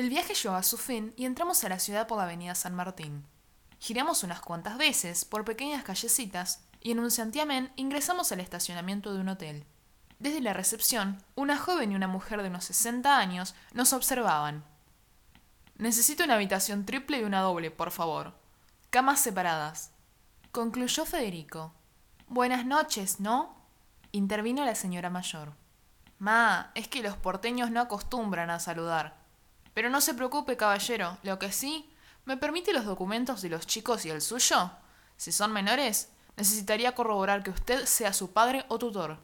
El viaje llegó a su fin y entramos a la ciudad por la avenida San Martín. Giramos unas cuantas veces por pequeñas callecitas y en un santiamén ingresamos al estacionamiento de un hotel. Desde la recepción, una joven y una mujer de unos 60 años nos observaban. Necesito una habitación triple y una doble, por favor. Camas separadas. Concluyó Federico. Buenas noches, ¿no? Intervino la señora mayor. Ma, es que los porteños no acostumbran a saludar. Pero no se preocupe, caballero. Lo que sí, ¿me permite los documentos de los chicos y el suyo? Si son menores, necesitaría corroborar que usted sea su padre o tutor.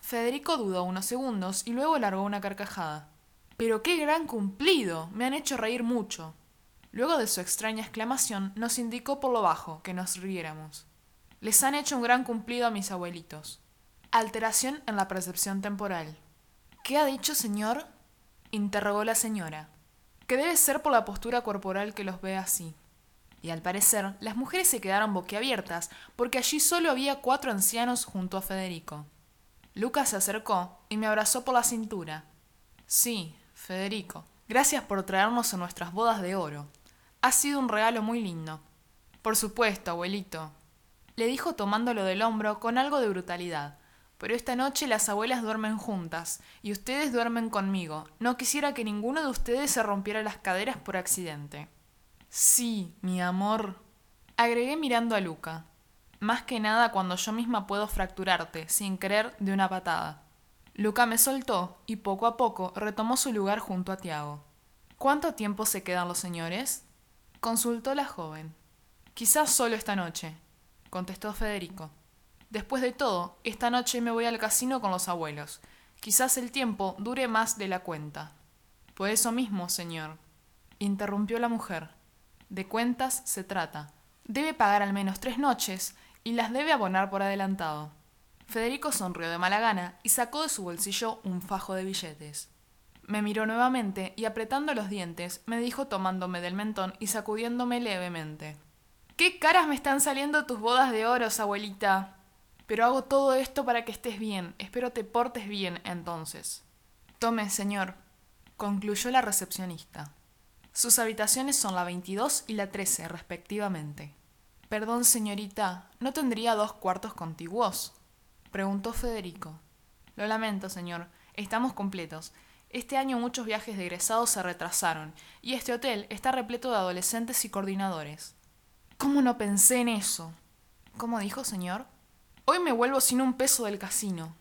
Federico dudó unos segundos y luego largó una carcajada. Pero qué gran cumplido. Me han hecho reír mucho. Luego de su extraña exclamación, nos indicó por lo bajo que nos riéramos. Les han hecho un gran cumplido a mis abuelitos. Alteración en la percepción temporal. ¿Qué ha dicho, señor? interrogó la señora que debe ser por la postura corporal que los ve así. Y al parecer, las mujeres se quedaron boquiabiertas, porque allí solo había cuatro ancianos junto a Federico. Lucas se acercó y me abrazó por la cintura. Sí, Federico, gracias por traernos a nuestras bodas de oro. Ha sido un regalo muy lindo. Por supuesto, abuelito, le dijo tomándolo del hombro con algo de brutalidad, pero esta noche las abuelas duermen juntas y ustedes duermen conmigo. No quisiera que ninguno de ustedes se rompiera las caderas por accidente. Sí, mi amor. Agregué mirando a Luca. Más que nada cuando yo misma puedo fracturarte, sin querer, de una patada. Luca me soltó y poco a poco retomó su lugar junto a Tiago. ¿Cuánto tiempo se quedan los señores? consultó la joven. Quizás solo esta noche, contestó Federico. Después de todo, esta noche me voy al casino con los abuelos. Quizás el tiempo dure más de la cuenta. Por eso mismo, señor, interrumpió la mujer. De cuentas se trata. Debe pagar al menos tres noches y las debe abonar por adelantado. Federico sonrió de mala gana y sacó de su bolsillo un fajo de billetes. Me miró nuevamente y apretando los dientes me dijo tomándome del mentón y sacudiéndome levemente. ¿Qué caras me están saliendo tus bodas de oros, abuelita? Pero hago todo esto para que estés bien. Espero te portes bien entonces. Tome, señor, concluyó la recepcionista. Sus habitaciones son la 22 y la 13, respectivamente. Perdón, señorita, ¿no tendría dos cuartos contiguos? preguntó Federico. Lo lamento, señor. Estamos completos. Este año muchos viajes de egresados se retrasaron, y este hotel está repleto de adolescentes y coordinadores. ¿Cómo no pensé en eso? ¿Cómo dijo, señor? Hoy me vuelvo sin un peso del casino,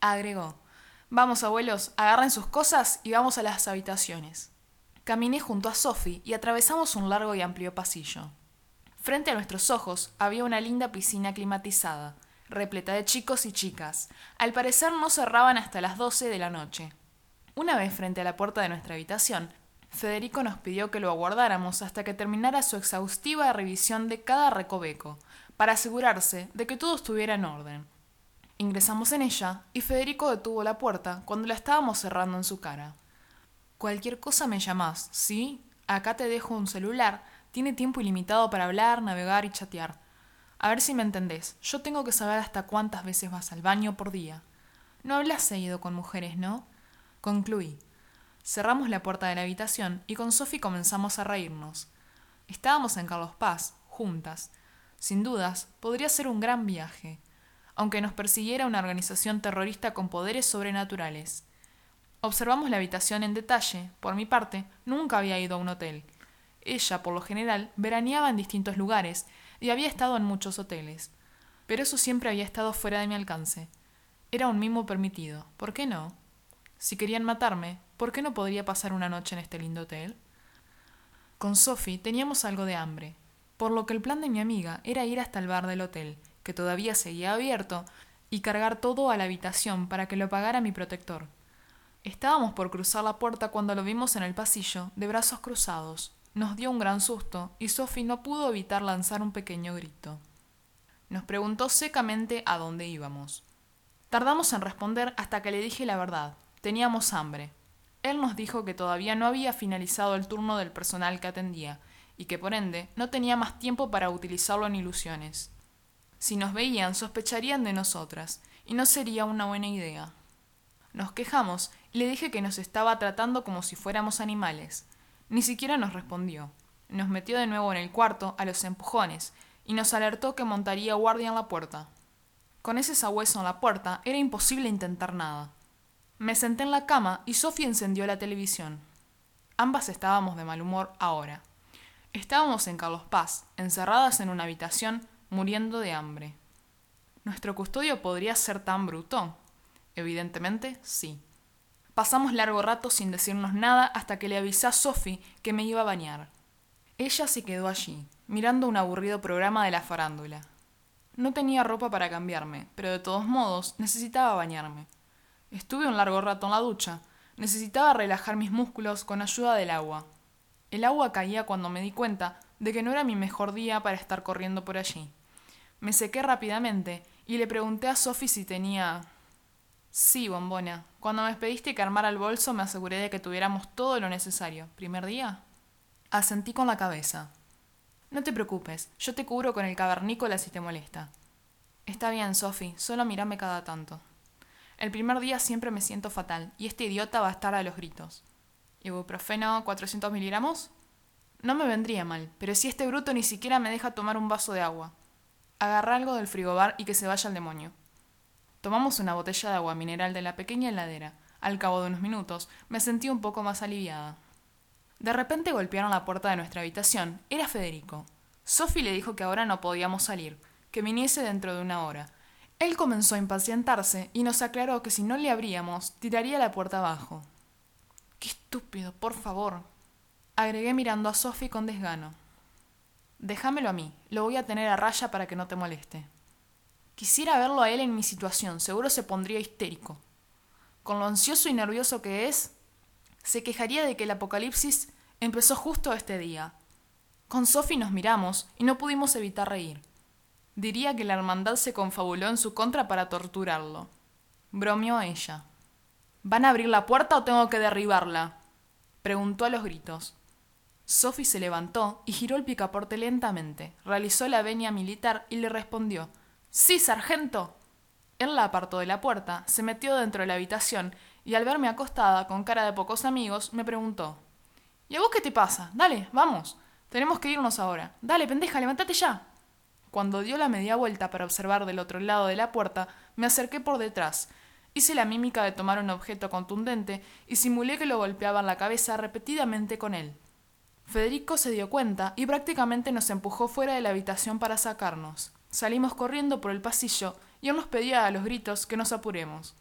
agregó. Vamos, abuelos, agarren sus cosas y vamos a las habitaciones. Caminé junto a Sophie y atravesamos un largo y amplio pasillo. Frente a nuestros ojos había una linda piscina climatizada, repleta de chicos y chicas. Al parecer no cerraban hasta las doce de la noche. Una vez frente a la puerta de nuestra habitación, Federico nos pidió que lo aguardáramos hasta que terminara su exhaustiva revisión de cada recoveco, para asegurarse de que todo estuviera en orden. Ingresamos en ella y Federico detuvo la puerta cuando la estábamos cerrando en su cara. Cualquier cosa me llamás, ¿sí? Acá te dejo un celular. Tiene tiempo ilimitado para hablar, navegar y chatear. A ver si me entendés. Yo tengo que saber hasta cuántas veces vas al baño por día. No hablas seguido con mujeres, ¿no? Concluí. Cerramos la puerta de la habitación y con Sophie comenzamos a reírnos. Estábamos en Carlos Paz, juntas, sin dudas, podría ser un gran viaje, aunque nos persiguiera una organización terrorista con poderes sobrenaturales. Observamos la habitación en detalle. Por mi parte, nunca había ido a un hotel. Ella, por lo general, veraneaba en distintos lugares y había estado en muchos hoteles. Pero eso siempre había estado fuera de mi alcance. Era un mimo permitido. ¿Por qué no? Si querían matarme, ¿por qué no podría pasar una noche en este lindo hotel? Con Sophie teníamos algo de hambre, por lo que el plan de mi amiga era ir hasta el bar del hotel, que todavía seguía abierto, y cargar todo a la habitación para que lo pagara mi protector. Estábamos por cruzar la puerta cuando lo vimos en el pasillo, de brazos cruzados. Nos dio un gran susto, y Sophie no pudo evitar lanzar un pequeño grito. Nos preguntó secamente a dónde íbamos. Tardamos en responder hasta que le dije la verdad. Teníamos hambre. Él nos dijo que todavía no había finalizado el turno del personal que atendía, y que por ende no tenía más tiempo para utilizarlo en ilusiones. Si nos veían, sospecharían de nosotras, y no sería una buena idea. Nos quejamos y le dije que nos estaba tratando como si fuéramos animales. Ni siquiera nos respondió. Nos metió de nuevo en el cuarto a los empujones y nos alertó que montaría guardia en la puerta. Con ese sabueso en la puerta era imposible intentar nada. Me senté en la cama y Sofía encendió la televisión. Ambas estábamos de mal humor ahora. Estábamos en Carlos Paz, encerradas en una habitación, muriendo de hambre. ¿Nuestro custodio podría ser tan bruto? Evidentemente, sí. Pasamos largo rato sin decirnos nada hasta que le avisé a Sophie que me iba a bañar. Ella se quedó allí, mirando un aburrido programa de la farándula. No tenía ropa para cambiarme, pero de todos modos necesitaba bañarme. Estuve un largo rato en la ducha. Necesitaba relajar mis músculos con ayuda del agua. El agua caía cuando me di cuenta de que no era mi mejor día para estar corriendo por allí. Me sequé rápidamente y le pregunté a Sophie si tenía Sí, bombona. Cuando me pediste que armara el bolso me aseguré de que tuviéramos todo lo necesario. ¿Primer día? Asentí con la cabeza. No te preocupes, yo te cubro con el cavernícola si te molesta. Está bien, Sophie, solo mírame cada tanto. El primer día siempre me siento fatal, y este idiota va a estar a los gritos. ¿Ibuprofeno 400 miligramos? No me vendría mal, pero si este bruto ni siquiera me deja tomar un vaso de agua. Agarra algo del frigobar y que se vaya al demonio. Tomamos una botella de agua mineral de la pequeña heladera. Al cabo de unos minutos me sentí un poco más aliviada. De repente golpearon la puerta de nuestra habitación. Era Federico. Sophie le dijo que ahora no podíamos salir, que viniese dentro de una hora. Él comenzó a impacientarse y nos aclaró que si no le abríamos, tiraría la puerta abajo. Qué estúpido, por favor. Agregué mirando a Sophie con desgano. Déjamelo a mí, lo voy a tener a raya para que no te moleste. Quisiera verlo a él en mi situación, seguro se pondría histérico. Con lo ansioso y nervioso que es, se quejaría de que el apocalipsis empezó justo este día. Con Sophie nos miramos y no pudimos evitar reír. Diría que la hermandad se confabuló en su contra para torturarlo. Bromeó ella. ¿Van a abrir la puerta o tengo que derribarla? preguntó a los gritos. Sophie se levantó y giró el picaporte lentamente, realizó la venia militar y le respondió Sí, sargento. Él la apartó de la puerta, se metió dentro de la habitación y al verme acostada con cara de pocos amigos, me preguntó ¿Y a vos qué te pasa? Dale, vamos. Tenemos que irnos ahora. Dale, pendeja, levántate ya. Cuando dio la media vuelta para observar del otro lado de la puerta, me acerqué por detrás. Hice la mímica de tomar un objeto contundente y simulé que lo golpeaba en la cabeza repetidamente con él. Federico se dio cuenta y prácticamente nos empujó fuera de la habitación para sacarnos. Salimos corriendo por el pasillo y él nos pedía a los gritos que nos apuremos.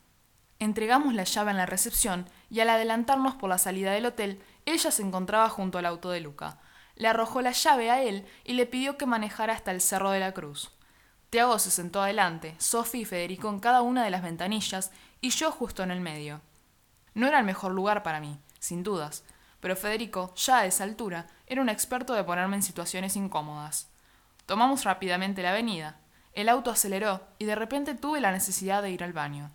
Entregamos la llave en la recepción y al adelantarnos por la salida del hotel, ella se encontraba junto al auto de Luca. Le arrojó la llave a él y le pidió que manejara hasta el Cerro de la Cruz. Tiago se sentó adelante, Sophie y Federico en cada una de las ventanillas y yo justo en el medio. No era el mejor lugar para mí, sin dudas, pero Federico, ya a esa altura, era un experto de ponerme en situaciones incómodas. Tomamos rápidamente la avenida. El auto aceleró y de repente tuve la necesidad de ir al baño.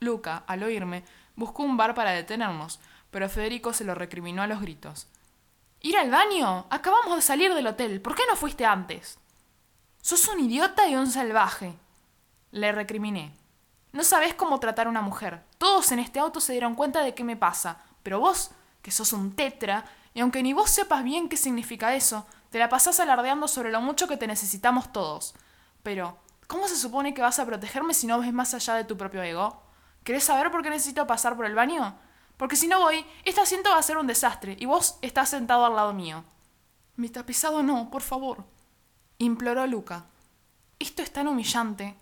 Luca, al oírme, buscó un bar para detenernos, pero Federico se lo recriminó a los gritos. ¿Ir al baño? Acabamos de salir del hotel. ¿Por qué no fuiste antes? Sos un idiota y un salvaje. Le recriminé. No sabés cómo tratar a una mujer. Todos en este auto se dieron cuenta de qué me pasa, pero vos, que sos un tetra, y aunque ni vos sepas bien qué significa eso, te la pasás alardeando sobre lo mucho que te necesitamos todos. Pero, ¿cómo se supone que vas a protegerme si no ves más allá de tu propio ego? ¿Querés saber por qué necesito pasar por el baño? Porque si no voy, este asiento va a ser un desastre y vos estás sentado al lado mío. Mi tapizado no, por favor. Imploró Luca. Esto es tan humillante.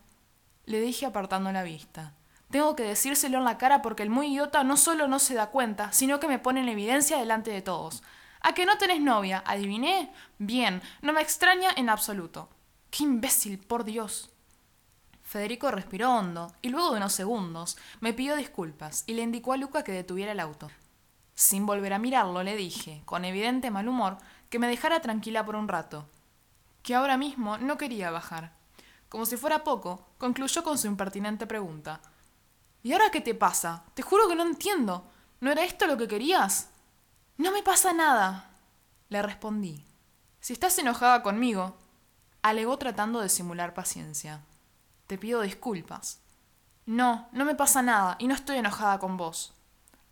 Le dije apartando la vista. Tengo que decírselo en la cara porque el muy idiota no solo no se da cuenta, sino que me pone en evidencia delante de todos. ¿A que no tenés novia? ¿Adiviné? Bien, no me extraña en absoluto. ¡Qué imbécil, por Dios! Federico respiró hondo y luego de unos segundos me pidió disculpas y le indicó a Luca que detuviera el auto. Sin volver a mirarlo, le dije, con evidente mal humor, que me dejara tranquila por un rato, que ahora mismo no quería bajar. Como si fuera poco, concluyó con su impertinente pregunta. ¿Y ahora qué te pasa? Te juro que no entiendo. ¿No era esto lo que querías? No me pasa nada, le respondí. Si estás enojada conmigo, alegó tratando de simular paciencia. Te pido disculpas. No, no me pasa nada y no estoy enojada con vos.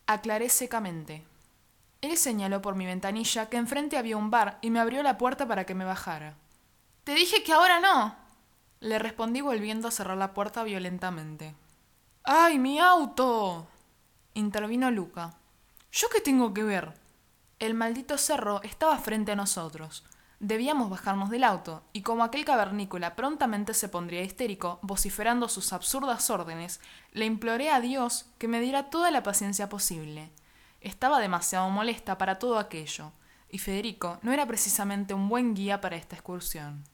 Aclaré secamente. Él señaló por mi ventanilla que enfrente había un bar y me abrió la puerta para que me bajara. Te dije que ahora no. Le respondí volviendo a cerrar la puerta violentamente. ¡Ay, mi auto! intervino Luca. ¿Yo qué tengo que ver? El maldito cerro estaba frente a nosotros. Debíamos bajarnos del auto, y como aquel cavernícola prontamente se pondría histérico, vociferando sus absurdas órdenes, le imploré a Dios que me diera toda la paciencia posible. Estaba demasiado molesta para todo aquello, y Federico no era precisamente un buen guía para esta excursión.